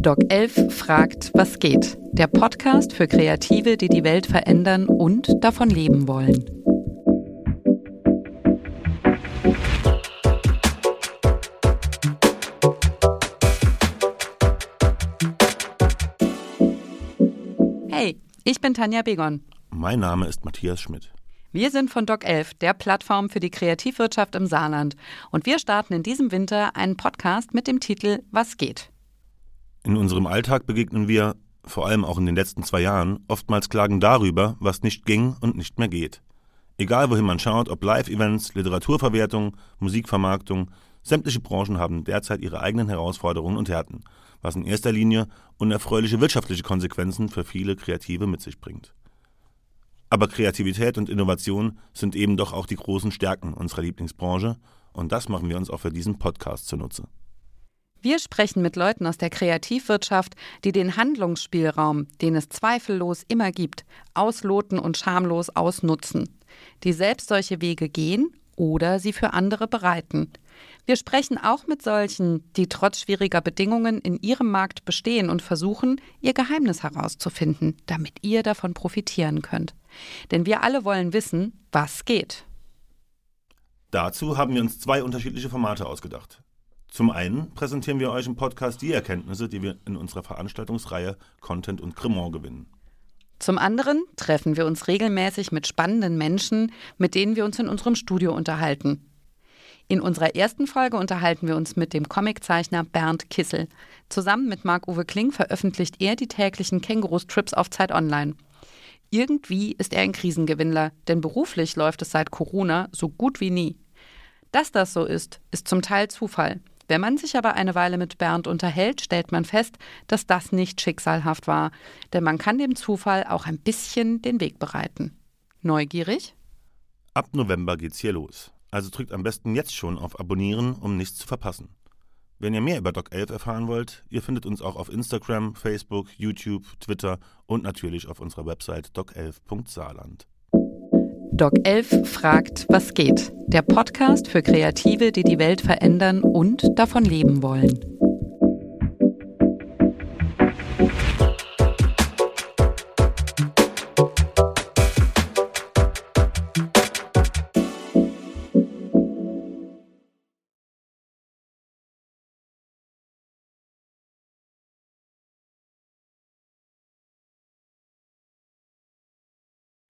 Doc 11 fragt, was geht? Der Podcast für Kreative, die die Welt verändern und davon leben wollen. Hey, ich bin Tanja Begon. Mein Name ist Matthias Schmidt. Wir sind von Doc 11, der Plattform für die Kreativwirtschaft im Saarland. Und wir starten in diesem Winter einen Podcast mit dem Titel Was geht? In unserem Alltag begegnen wir, vor allem auch in den letzten zwei Jahren, oftmals Klagen darüber, was nicht ging und nicht mehr geht. Egal wohin man schaut, ob Live-Events, Literaturverwertung, Musikvermarktung, sämtliche Branchen haben derzeit ihre eigenen Herausforderungen und Härten, was in erster Linie unerfreuliche wirtschaftliche Konsequenzen für viele Kreative mit sich bringt. Aber Kreativität und Innovation sind eben doch auch die großen Stärken unserer Lieblingsbranche und das machen wir uns auch für diesen Podcast zunutze. Wir sprechen mit Leuten aus der Kreativwirtschaft, die den Handlungsspielraum, den es zweifellos immer gibt, ausloten und schamlos ausnutzen, die selbst solche Wege gehen oder sie für andere bereiten. Wir sprechen auch mit solchen, die trotz schwieriger Bedingungen in ihrem Markt bestehen und versuchen, ihr Geheimnis herauszufinden, damit ihr davon profitieren könnt. Denn wir alle wollen wissen, was geht. Dazu haben wir uns zwei unterschiedliche Formate ausgedacht. Zum einen präsentieren wir euch im Podcast die Erkenntnisse, die wir in unserer Veranstaltungsreihe Content und Cremant gewinnen. Zum anderen treffen wir uns regelmäßig mit spannenden Menschen, mit denen wir uns in unserem Studio unterhalten. In unserer ersten Folge unterhalten wir uns mit dem Comiczeichner Bernd Kissel. Zusammen mit Marc-Uwe Kling veröffentlicht er die täglichen Kängurus-Trips auf Zeit Online. Irgendwie ist er ein Krisengewinnler, denn beruflich läuft es seit Corona so gut wie nie. Dass das so ist, ist zum Teil Zufall. Wenn man sich aber eine Weile mit Bernd unterhält, stellt man fest, dass das nicht schicksalhaft war, denn man kann dem Zufall auch ein bisschen den Weg bereiten. Neugierig? Ab November geht's hier los. Also drückt am besten jetzt schon auf Abonnieren, um nichts zu verpassen. Wenn ihr mehr über Doc 11 erfahren wollt, ihr findet uns auch auf Instagram, Facebook, YouTube, Twitter und natürlich auf unserer Website doc11.saarland. Doc 11 fragt, was geht? Der Podcast für Kreative, die die Welt verändern und davon leben wollen.